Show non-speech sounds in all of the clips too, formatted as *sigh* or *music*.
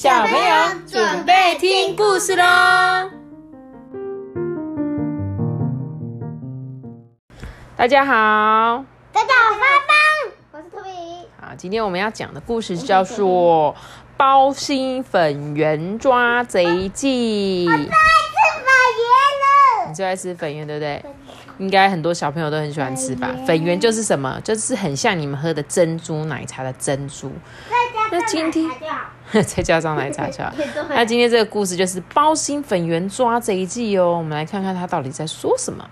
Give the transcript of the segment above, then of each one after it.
小朋友准备听故事喽！大家好，大家好，发棒，我是托比。好，今天我们要讲的故事叫做《包心粉圆抓贼记》。爱吃粉圆了。你最爱吃粉圆，对不对？应该很多小朋友都很喜欢吃吧？粉圆就是什么？就是很像你们喝的珍珠奶茶的珍珠。那今天再加 *laughs* 上奶茶 *laughs* 就好。那今天这个故事就是包心粉圆抓贼记哦。我们来看看他到底在说什么。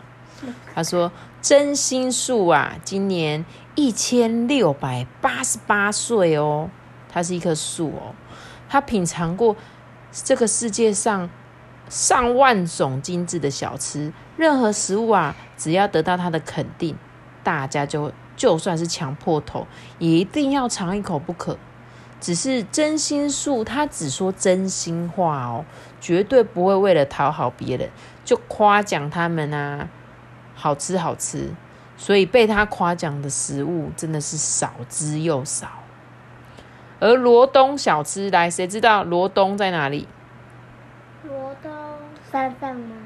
他说：“真心树啊，今年一千六百八十八岁哦。它是一棵树哦。它品尝过这个世界上上万种精致的小吃。任何食物啊，只要得到它的肯定，大家就就算是强迫头，也一定要尝一口不可。只是真心树，他只说真心话哦，绝对不会为了讨好别人就夸奖他们啊。”好吃好吃，所以被他夸奖的食物真的是少之又少。而罗东小吃来，谁知道罗东在哪里？罗东山上吗？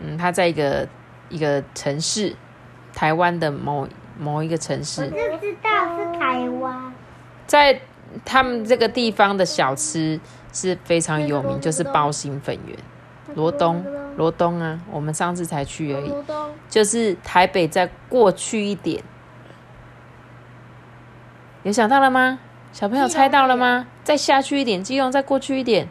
嗯，他在一个一个城市，台湾的某某一个城市。我就知道是台湾。在他们这个地方的小吃是非常有名，就是包心粉圆。罗东。罗东啊，我们上次才去而已，就是台北再过去一点，有想到了吗？小朋友猜到了吗？再下去一点，基隆再过去一点，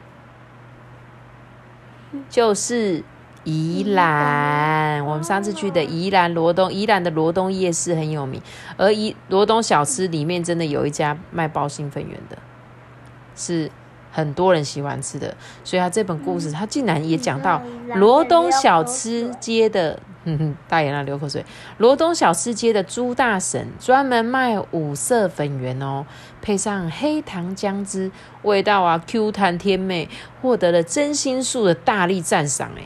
就是宜兰。我们上次去的宜兰罗东，宜兰的罗东夜市很有名，而宜罗东小吃里面真的有一家卖包心粉圆的，是。很多人喜欢吃的，所以他这本故事，他竟然也讲到罗东小吃街的，哼哼，*laughs* 大眼啊流口水。罗东小吃街的朱大婶专门卖五色粉圆哦，配上黑糖姜汁，味道啊 Q 弹甜美，获得了真心树的大力赞赏。哎，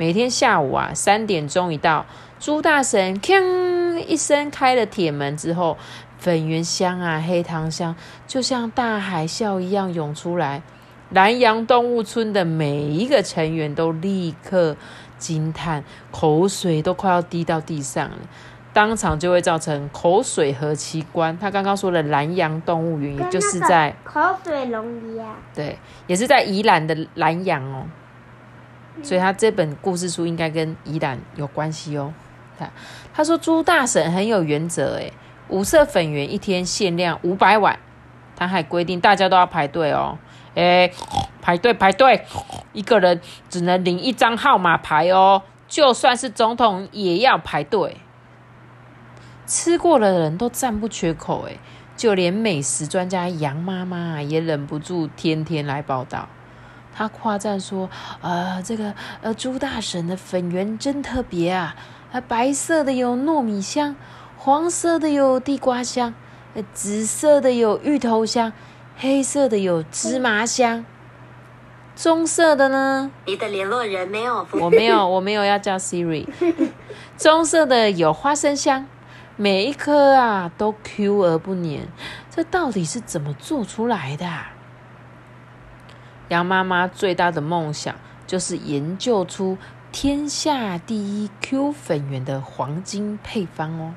每天下午啊三点钟一到，朱大神锵一声开了铁门之后。粉圆香啊，黑糖香，就像大海啸一样涌出来。南洋动物村的每一个成员都立刻惊叹，口水都快要滴到地上了，当场就会造成口水和器官。他刚刚说的南洋动物园，也就是在口水龙一样，对，也是在宜兰的南洋哦。所以他这本故事书应该跟宜兰有关系哦。他他说朱大婶很有原则，诶五色粉圆一天限量五百碗，他还规定大家都要排队哦。哎，排队排队，一个人只能领一张号码牌哦。就算是总统也要排队。吃过的人都赞不绝口，哎，就连美食专家杨妈妈也忍不住天天来报道。她夸赞说：“呃，这个呃朱大婶的粉圆真特别啊，呃白色的有糯米香。”黄色的有地瓜香，紫色的有芋头香，黑色的有芝麻香，棕色的呢？你的联络人没有？我没有，我没有要叫 Siri。*laughs* 棕色的有花生香，每一颗啊都 Q 而不粘，这到底是怎么做出来的？杨妈妈最大的梦想就是研究出天下第一 Q 粉圆的黄金配方哦。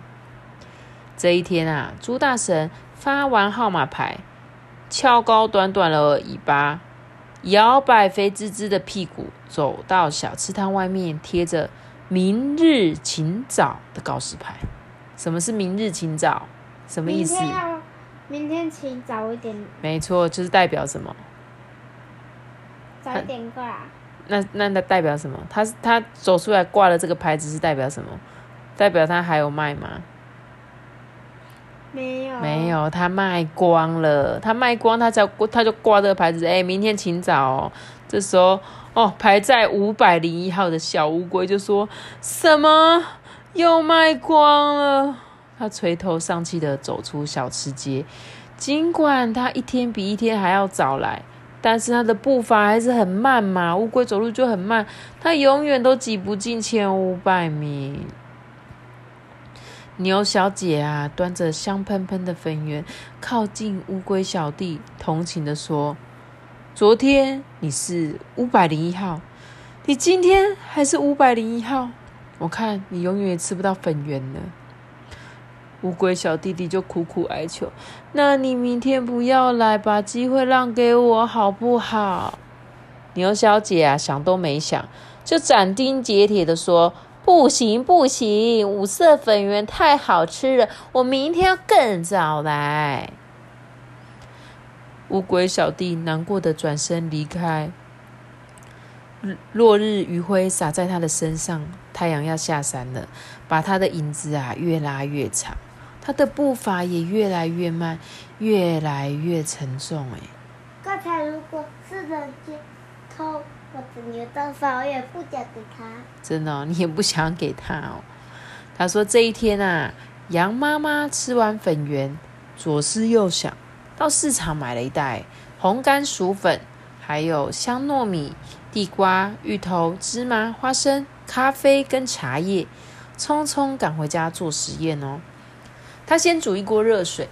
这一天啊，朱大神发完号码牌，翘高短短的尾巴，摇摆肥滋滋的屁股，走到小吃摊外面，贴着“明日请早”的告示牌。什么是“明日请早”？什么意思？明天请早一点。没错，就是代表什么？早一点过来。那那那代表什么？他他走出来挂了这个牌子是代表什么？代表他还有卖吗？没有，没有，他卖光了。他卖光，他才他就挂这个牌子。哎，明天请早。哦。这时候，哦，排在五百零一号的小乌龟就说什么又卖光了。他垂头丧气的走出小吃街，尽管他一天比一天还要早来，但是他的步伐还是很慢嘛。乌龟走路就很慢，他永远都挤不进前五百名。牛小姐啊，端着香喷喷的粉圆，靠近乌龟小弟，同情的说：“昨天你是五百零一号，你今天还是五百零一号。我看你永远也吃不到粉圆了。乌龟小弟弟就苦苦哀求：“那你明天不要来，把机会让给我好不好？”牛小姐啊，想都没想，就斩钉截铁的说：“不行不行，五色粉圆太好吃了，我明天要更早来。”乌龟小弟难过的转身离开。落日余晖洒在他的身上，太阳要下山了，把他的影子啊越拉越长。他的步伐也越来越慢，越来越沉重。哎，刚才如果是人去偷我的牛豆饭，我也不想给他。真的，你也不想给他哦。他说这一天啊，羊妈妈吃完粉圆，左思右想，到市场买了一袋红甘薯粉，还有香糯米、地瓜、芋头、芝麻、花生、咖啡跟茶叶，匆匆赶回家做实验哦。他先煮一锅热水，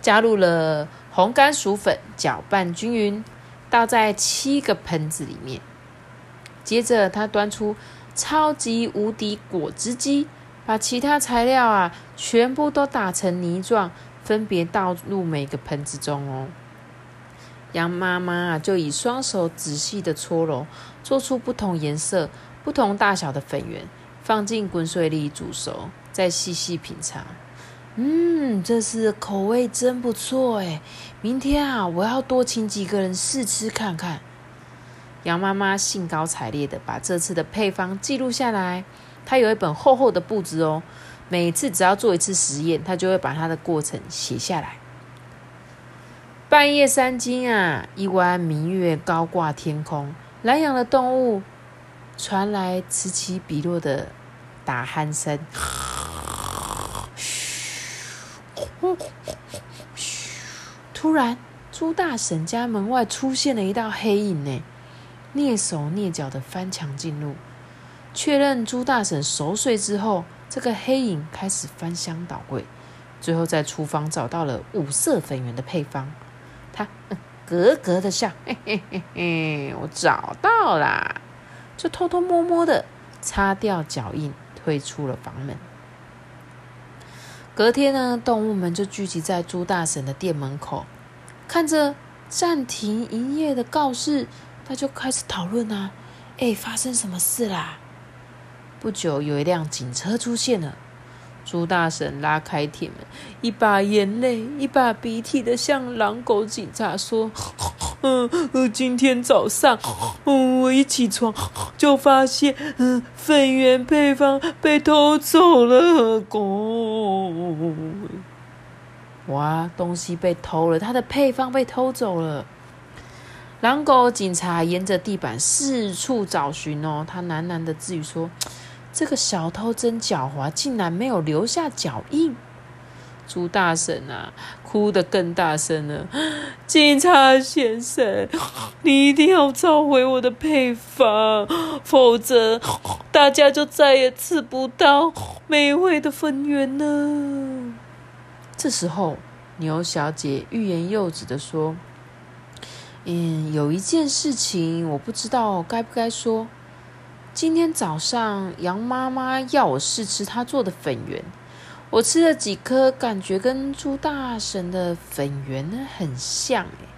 加入了红甘薯粉，搅拌均匀，倒在七个盆子里面。接着，他端出超级无敌果汁机，把其他材料啊全部都打成泥状，分别倒入每个盆子中哦。羊妈妈啊，就以双手仔细的搓揉，做出不同颜色、不同大小的粉圆，放进滚水里煮熟，再细细品尝。嗯，这次口味真不错哎！明天啊，我要多请几个人试吃看看。杨妈妈兴高采烈的把这次的配方记录下来，她有一本厚厚的簿子哦。每次只要做一次实验，她就会把它的过程写下来。半夜三更啊，一弯明月高挂天空，南洋的动物传来此起彼落的打鼾声。突然，朱大婶家门外出现了一道黑影，呢，蹑手蹑脚的翻墙进入。确认朱大婶熟睡之后，这个黑影开始翻箱倒柜，最后在厨房找到了五色粉圆的配方。他咯咯的笑，嘿嘿嘿嘿，我找到啦！就偷偷摸摸的擦掉脚印，退出了房门。隔天呢，动物们就聚集在朱大婶的店门口，看着暂停营业的告示，他就开始讨论啊，哎，发生什么事啦？不久，有一辆警车出现了。朱大婶拉开铁门，一把眼泪一把鼻涕的向狼狗警察说：*laughs* “嗯，今天早上，嗯，我一起床就发现，嗯，粉圆配方被偷走了。狗，哇，东西被偷了，它的配方被偷走了。狼狗警察沿着地板四处找寻哦，他喃喃的自语说。”这个小偷真狡猾，竟然没有留下脚印。朱大婶啊，哭得更大声了。*gasps* 警察先生，你一定要找回我的配方，否则 *laughs* 大家就再也吃不到美味的粉圆了。这时候，牛小姐欲言又止的说：“嗯，有一件事情，我不知道该不该说。”今天早上，杨妈妈要我试吃她做的粉圆，我吃了几颗，感觉跟朱大婶的粉圆呢很像哎。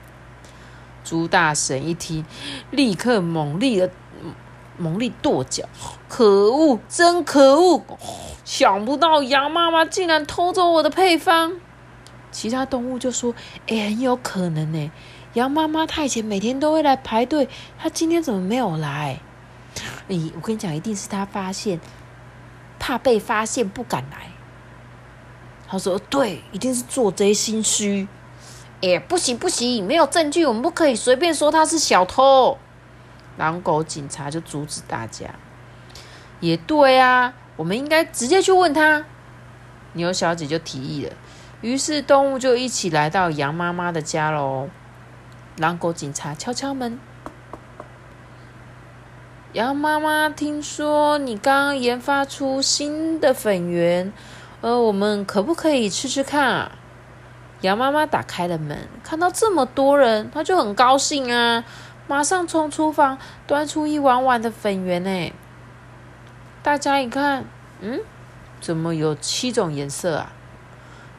朱大婶一听，立刻猛力的猛力跺脚，可恶，真可恶！想不到杨妈妈竟然偷走我的配方。其他动物就说：“哎，很有可能呢。杨妈妈她以前每天都会来排队，她今天怎么没有来？”哎，我跟你讲，一定是他发现，怕被发现不敢来。他说：“对，一定是做贼心虚。”哎，不行不行，没有证据，我们不可以随便说他是小偷。狼狗警察就阻止大家。也对啊，我们应该直接去问他。牛小姐就提议了，于是动物就一起来到羊妈妈的家喽。狼狗警察敲敲门。羊妈妈，听说你刚研发出新的粉圆，呃，我们可不可以吃吃看啊？羊妈妈打开了门，看到这么多人，她就很高兴啊，马上从厨房端出一碗碗的粉圆呢。大家一看，嗯，怎么有七种颜色啊？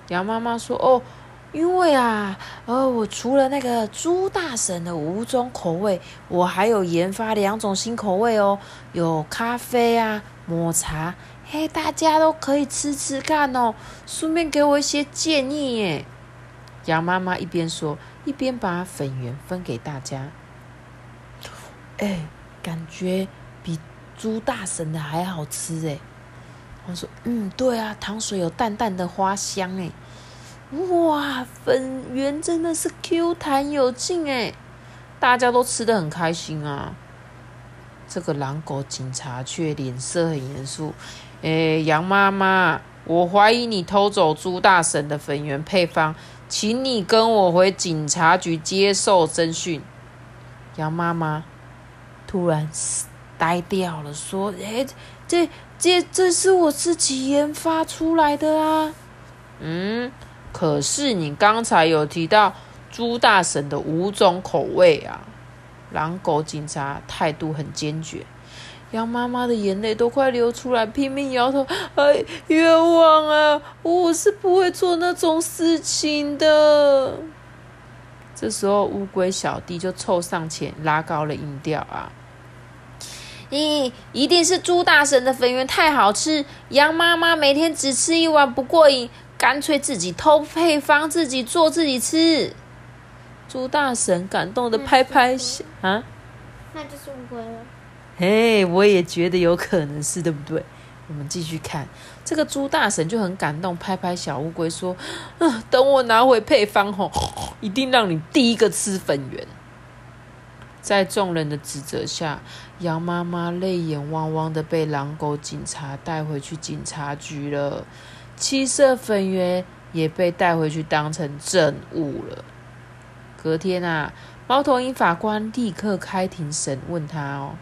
羊妈妈说：“哦。”因为啊，呃，我除了那个猪大神的五种口味，我还有研发两种新口味哦，有咖啡啊、抹茶，嘿，大家都可以吃吃看哦，顺便给我一些建议耶。羊妈妈一边说，一边把粉圆分给大家。哎，感觉比猪大神的还好吃哎。我说，嗯，对啊，糖水有淡淡的花香哎。哇，粉圆真的是 Q 弹有劲哎，大家都吃的很开心啊。这个狼狗警察却脸色很严肃。哎，羊妈妈，我怀疑你偷走猪大神的粉圆配方，请你跟我回警察局接受侦讯。羊妈妈突然呆掉了，说：“哎，这这这是我自己研发出来的啊。”嗯。可是你刚才有提到猪大婶的五种口味啊！狼狗警察态度很坚决，羊妈妈的眼泪都快流出来，拼命摇头：“哎，冤枉啊！我是不会做那种事情的。”这时候，乌龟小弟就凑上前拉高了音调啊：“咦，一定是猪大婶的粉圆太好吃，羊妈妈每天只吃一碗不过瘾。”干脆自己偷配方，自己做自己吃。猪大神感动的拍拍小啊，那就是乌龟了。嘿，我也觉得有可能是对不对？我们继续看，这个猪大神就很感动，拍拍小乌龟说：“啊，等我拿回配方后，一定让你第一个吃粉圆。”在众人的指责下，羊妈妈泪眼汪汪的被狼狗警察带回去警察局了。七色粉圆也被带回去当成证物了。隔天啊，猫头鹰法官立刻开庭审问他哦。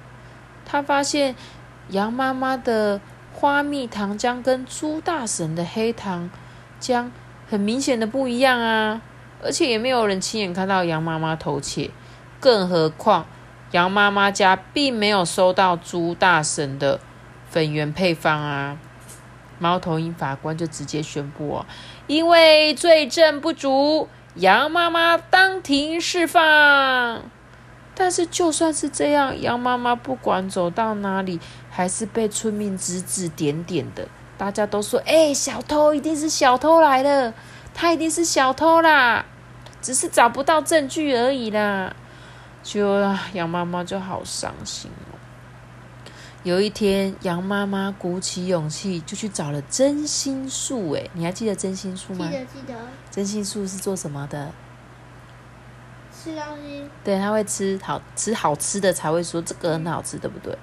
他发现羊妈妈的花蜜糖浆跟猪大神的黑糖浆很明显的不一样啊，而且也没有人亲眼看到羊妈妈偷窃，更何况羊妈妈家并没有收到猪大神的粉圆配方啊。猫头鹰法官就直接宣布哦，因为罪证不足，羊妈妈当庭释放。但是就算是这样，羊妈妈不管走到哪里，还是被村民指指点点的。大家都说：“哎，小偷一定是小偷来了，他一定是小偷啦，只是找不到证据而已啦。”就羊妈妈就好伤心。有一天，羊妈妈鼓起勇气就去找了真心树。哎，你还记得真心树吗？记得记得。真心树是做什么的？吃东西。对，他会吃好吃好吃的才会说这个很好吃，对不对？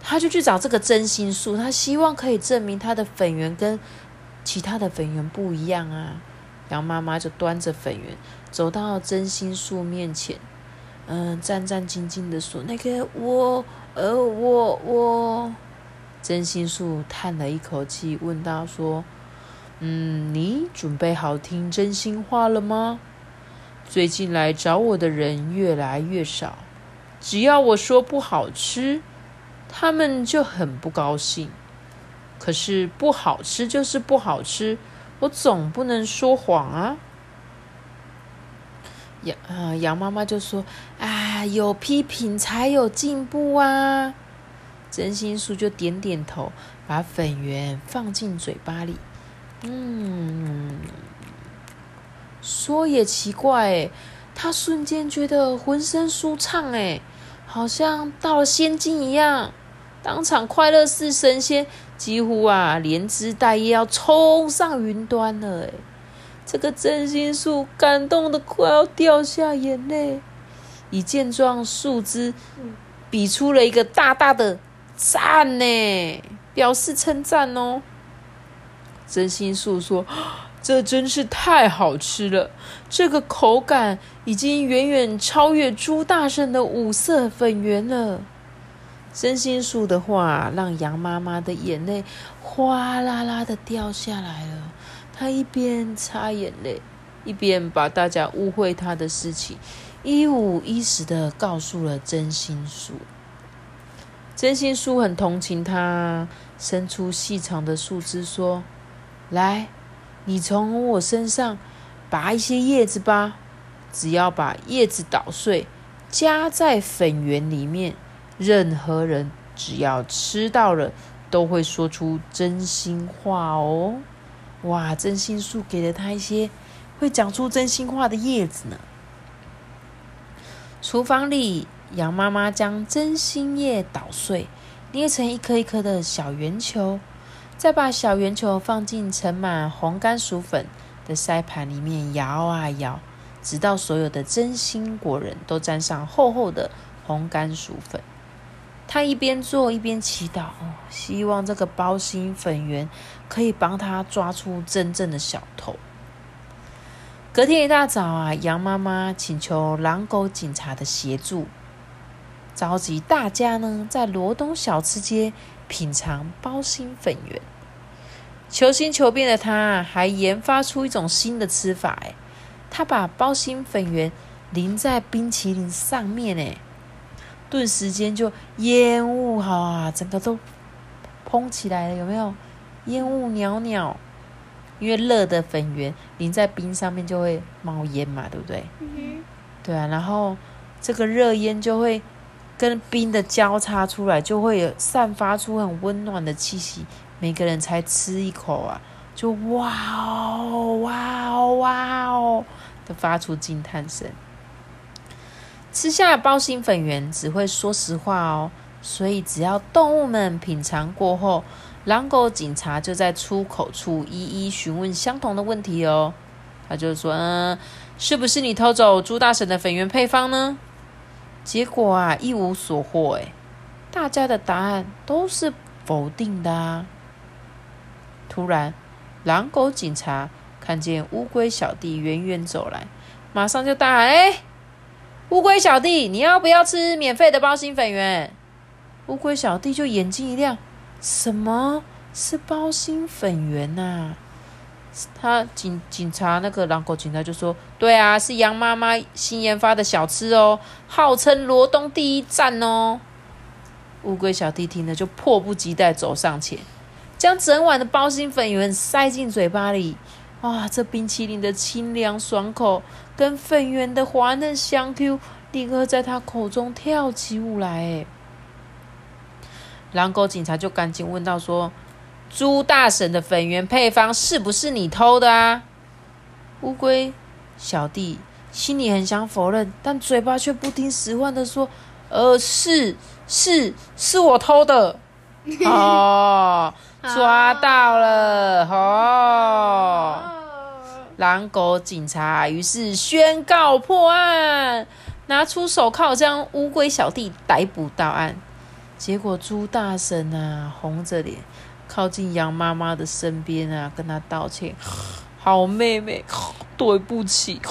他就去找这个真心树，他希望可以证明他的粉圆跟其他的粉圆不一样啊。羊妈妈就端着粉圆走到真心树面前，嗯，战战兢兢的说：“那个我。”呃我我真心树叹了一口气，问道：“说，嗯，你准备好听真心话了吗？最近来找我的人越来越少，只要我说不好吃，他们就很不高兴。可是不好吃就是不好吃，我总不能说谎啊。”羊啊，羊妈妈就说：“啊，有批评才有进步啊！”真心树就点点头，把粉圆放进嘴巴里。嗯，说也奇怪，他瞬间觉得浑身舒畅，哎，好像到了仙境一样，当场快乐似神仙，几乎啊连枝带叶要冲上云端了，哎。这个真心树感动的快要掉下眼泪，一见状，树枝比出了一个大大的赞呢，表示称赞哦。真心树说：“这真是太好吃了，这个口感已经远远超越猪大圣的五色粉圆了。”真心树的话让羊妈妈的眼泪哗啦啦的掉下来了。他一边擦眼泪，一边把大家误会他的事情一五一十的告诉了真心树。真心树很同情他，伸出细长的树枝说：“来，你从我身上拔一些叶子吧。只要把叶子捣碎，加在粉圆里面，任何人只要吃到了，都会说出真心话哦。”哇！真心树给了他一些会讲出真心话的叶子呢。厨房里。羊妈妈将真心叶捣碎，捏成一颗一颗的小圆球，再把小圆球放进盛满红甘薯粉的筛盘里面摇啊摇，直到所有的真心果仁都沾上厚厚的红甘薯粉。他一边做一边祈祷，希望这个包心粉圆可以帮他抓出真正的小偷。隔天一大早啊，羊妈妈请求狼狗警察的协助。召集大家呢，在罗东小吃街品尝包心粉圆。求新求变的他，还研发出一种新的吃法。哎，他把包心粉圆淋在冰淇淋上面，哎，顿时间就烟雾哈，整个都蓬起来了，有没有？烟雾袅袅，因为热的粉圆淋在冰上面就会冒烟嘛，对不对？嗯对啊，然后这个热烟就会。跟冰的交叉出来，就会有散发出很温暖的气息。每个人才吃一口啊，就哇哦哇哦哇哦的发出惊叹声。吃下包心粉圆只会说实话哦，所以只要动物们品尝过后，狼狗警察就在出口处一一询问相同的问题哦。他就说：“嗯，是不是你偷走朱大婶的粉圆配方呢？”结果啊，一无所获哎！大家的答案都是否定的啊！突然，狼狗警察看见乌龟小弟远远走来，马上就大喊：“哎，乌龟小弟，你要不要吃免费的包心粉圆？”乌龟小弟就眼睛一亮：“什么是包心粉圆呐？”他警警察那个狼狗警察就说：“对啊，是羊妈妈新研发的小吃哦，号称罗东第一站哦。”乌龟小弟听了就迫不及待走上前，将整碗的包心粉圆塞进嘴巴里。哇，这冰淇淋的清凉爽口跟粉圆的滑嫩香 Q，立刻在他口中跳起舞来。哎，狼狗警察就赶紧问到说。朱大婶的粉圆配方是不是你偷的啊？乌龟小弟心里很想否认，但嘴巴却不听使唤的说：“呃，是是是我偷的。*laughs* ”哦，抓到了！哦，狼狗警察于是宣告破案，拿出手铐将乌龟小弟逮捕到案。结果朱大婶啊，红着脸。靠近羊妈妈的身边啊，跟她道歉。*sighs* 好妹妹，对不起，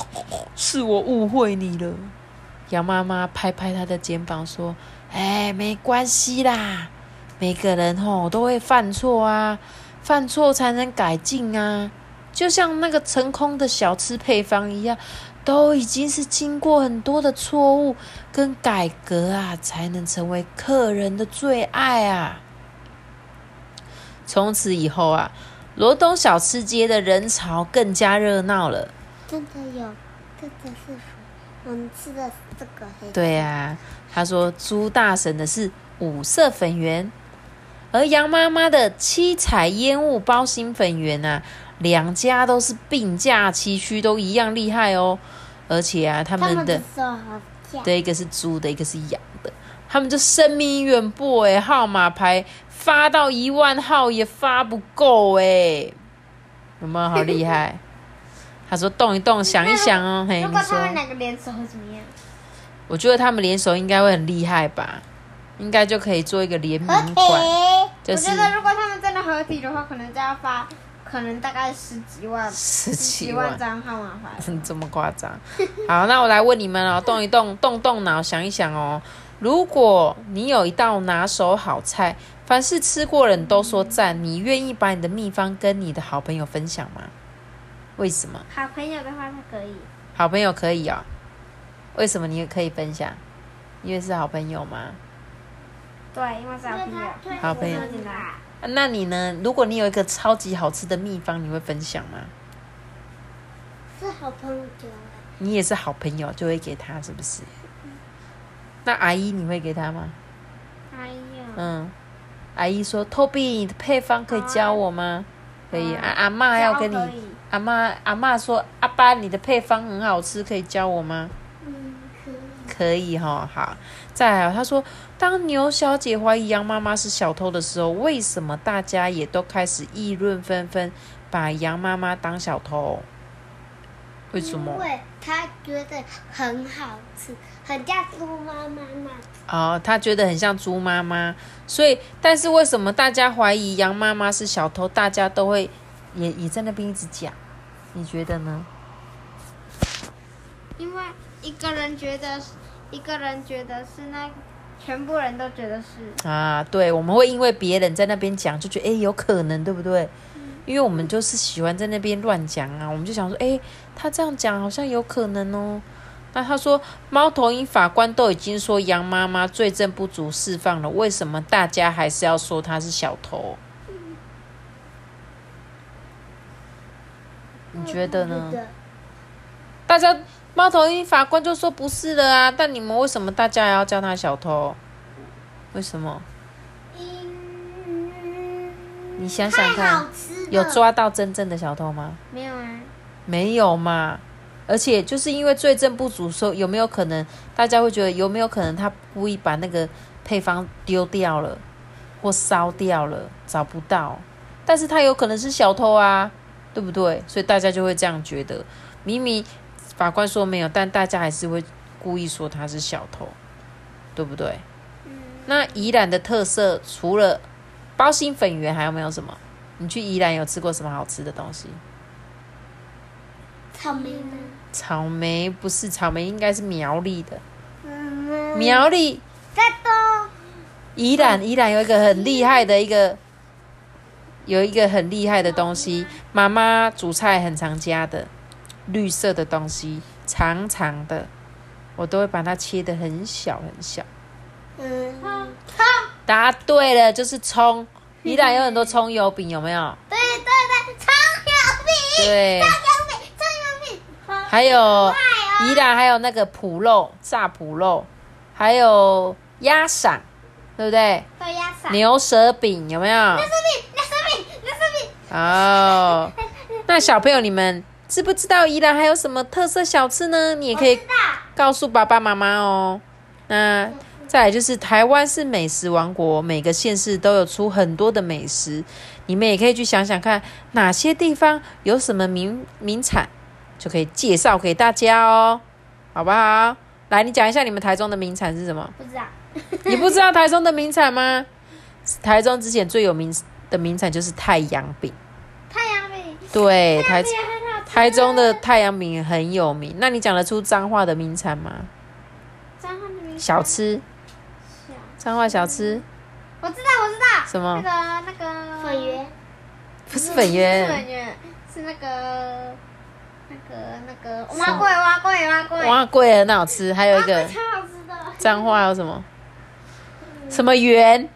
是我误会你了。羊妈妈拍拍她的肩膀说：“哎，没关系啦，每个人吼都会犯错啊，犯错才能改进啊。就像那个成空的小吃配方一样，都已经是经过很多的错误跟改革啊，才能成为客人的最爱啊。”从此以后啊，罗东小吃街的人潮更加热闹了。真的有，真的是我们吃的这个黑。对啊，他说朱大婶的是五色粉圆，而杨妈妈的七彩烟雾包心粉圆啊，两家都是并驾齐驱，都一样厉害哦。而且啊，他们的对一个是猪的，一个是羊的，他们就声名远播哎，号码牌。发到一万号也发不够哎，有没有好厉害？*laughs* 他说动一动，想一想哦。如果他们两个联手会怎么样？我觉得他们联手应该会很厉害吧，应该就可以做一个联名款。我觉得如果他们真的合体的话，可能就要发，可能大概十几万、十几万张号码牌。*laughs* 这么夸张？好，那我来问你们哦，*laughs* 动一动，动动脑，想一想哦。如果你有一道拿手好菜。凡是吃过人都说赞，你愿意把你的秘方跟你的好朋友分享吗？为什么？好朋友的话，他可以。好朋友可以哦。为什么你也可以分享？因为是好朋友吗？对，因为是好朋友。好朋友。那你呢？如果你有一个超级好吃的秘方，你会分享吗？是好朋友就你也是好朋友，就会给他，是不是？那阿姨你会给他吗？阿姨。嗯。阿姨说：“Toby，你的配方可以教我吗？”可以。阿阿妈要跟你。阿妈阿妈说：“阿爸，你的配方很好吃，可以教我吗？”嗯，可以。哈，好。再来，他说：“当牛小姐怀疑羊妈妈是小偷的时候，为什么大家也都开始议论纷纷，把羊妈妈当小偷？为什么？因为他觉得很好吃，很像猪妈妈那。”哦，他觉得很像猪妈妈，所以，但是为什么大家怀疑羊妈妈是小偷？大家都会也也在那边一直讲，你觉得呢？因为一个人觉得，一个人觉得是那，全部人都觉得是啊，对，我们会因为别人在那边讲，就觉得哎，有可能，对不对？因为我们就是喜欢在那边乱讲啊，我们就想说，哎，他这样讲好像有可能哦。那他说，猫头鹰法官都已经说杨妈妈罪证不足释放了，为什么大家还是要说他是小偷？你觉得呢？大家猫头鹰法官就说不是的啊，但你们为什么大家还要叫他小偷？为什么？你想想看，有抓到真正的小偷吗？没有啊。没有嘛。而且就是因为罪证不足，说有没有可能大家会觉得有没有可能他故意把那个配方丢掉了，或烧掉了，找不到，但是他有可能是小偷啊，对不对？所以大家就会这样觉得，明明法官说没有，但大家还是会故意说他是小偷，对不对？那宜兰的特色除了包心粉圆，还有没有什么？你去宜兰有吃过什么好吃的东西？草莓吗？草莓不是草莓，应该是苗栗的。苗栗。再多。宜兰，宜兰有一个很厉害的一个，有一个很厉害的东西，妈妈煮菜很常加的，绿色的东西，长长的，我都会把它切的很小很小。嗯。葱。答对了，就是葱。宜兰有很多葱油饼，有没有？对对对，葱油饼。对。葱油饼，葱油饼还有宜兰，还有那个脯肉炸脯肉，还有鸭嗓，对不对？对鸭嗓。牛舌饼有没有？牛舌饼，牛舌饼，牛舌饼。哦，那小朋友你们知不知道宜兰还有什么特色小吃呢？你也可以告诉爸爸妈妈哦。那再来就是台湾是美食王国，每个县市都有出很多的美食，你们也可以去想想看哪些地方有什么名名产。就可以介绍给大家哦，好不好？来，你讲一下你们台中的名产是什么？不知道。你不知道台中的名产吗？台中之前最有名的名产就是太阳饼。太阳饼。对，台台中的太阳饼很有名。那你讲得出彰化的名产吗？彰化的名小吃。彰化小吃。我知道，我知道。什么？那个那个粉圆。不是粉圆。粉圆是那个。那个那个蛙桂蛙桂蛙桂蛙桂很好吃，还有一个超好吃的脏话有什么？什么圆？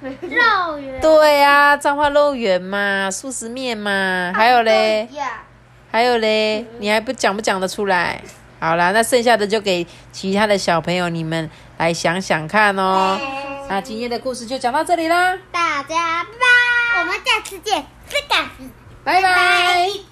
*laughs* 肉圆。对呀，脏话肉圆嘛，素食面嘛，还有嘞，还有嘞，你还不讲不讲得出来？好啦，那剩下的就给其他的小朋友你们来想想看哦。那今天的故事就讲到这里啦，大家拜拜，我们下次见，拜拜。拜拜。